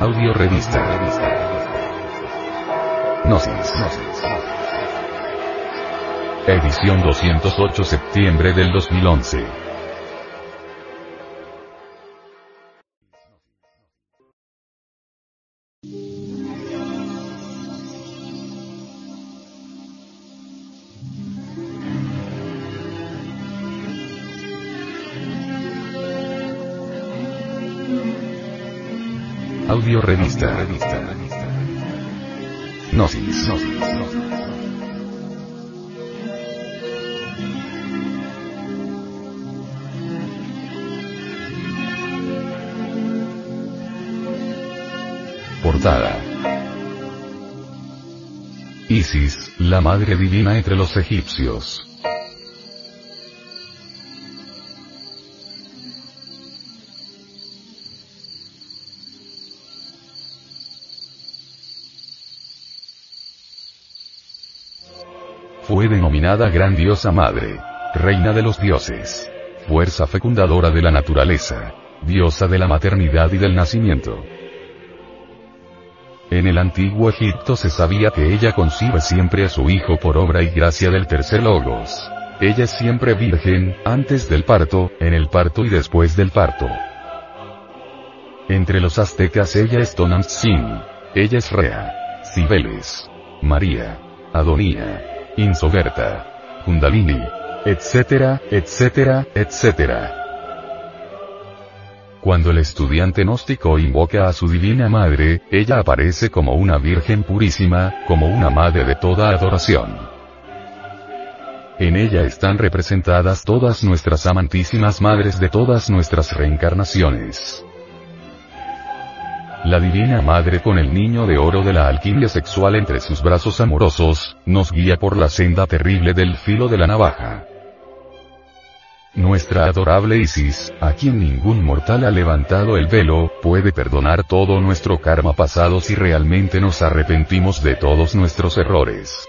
Audio revista. Gnosis. Edición 208 septiembre del 2011. Audio revista. Gnosis. Portada. Isis, la madre divina entre los egipcios. Fue denominada Gran Diosa Madre, Reina de los Dioses, Fuerza fecundadora de la naturaleza, Diosa de la maternidad y del nacimiento. En el antiguo Egipto se sabía que ella concibe siempre a su hijo por obra y gracia del tercer Logos. Ella es siempre virgen, antes del parto, en el parto y después del parto. Entre los aztecas ella es Tonantzin. Ella es Rea. Cibeles. María. Adonía. Insogerta. Kundalini. Etcétera, etcétera, etcétera. Cuando el estudiante gnóstico invoca a su divina madre, ella aparece como una virgen purísima, como una madre de toda adoración. En ella están representadas todas nuestras amantísimas madres de todas nuestras reencarnaciones. La Divina Madre con el niño de oro de la alquimia sexual entre sus brazos amorosos, nos guía por la senda terrible del filo de la navaja. Nuestra adorable Isis, a quien ningún mortal ha levantado el velo, puede perdonar todo nuestro karma pasado si realmente nos arrepentimos de todos nuestros errores.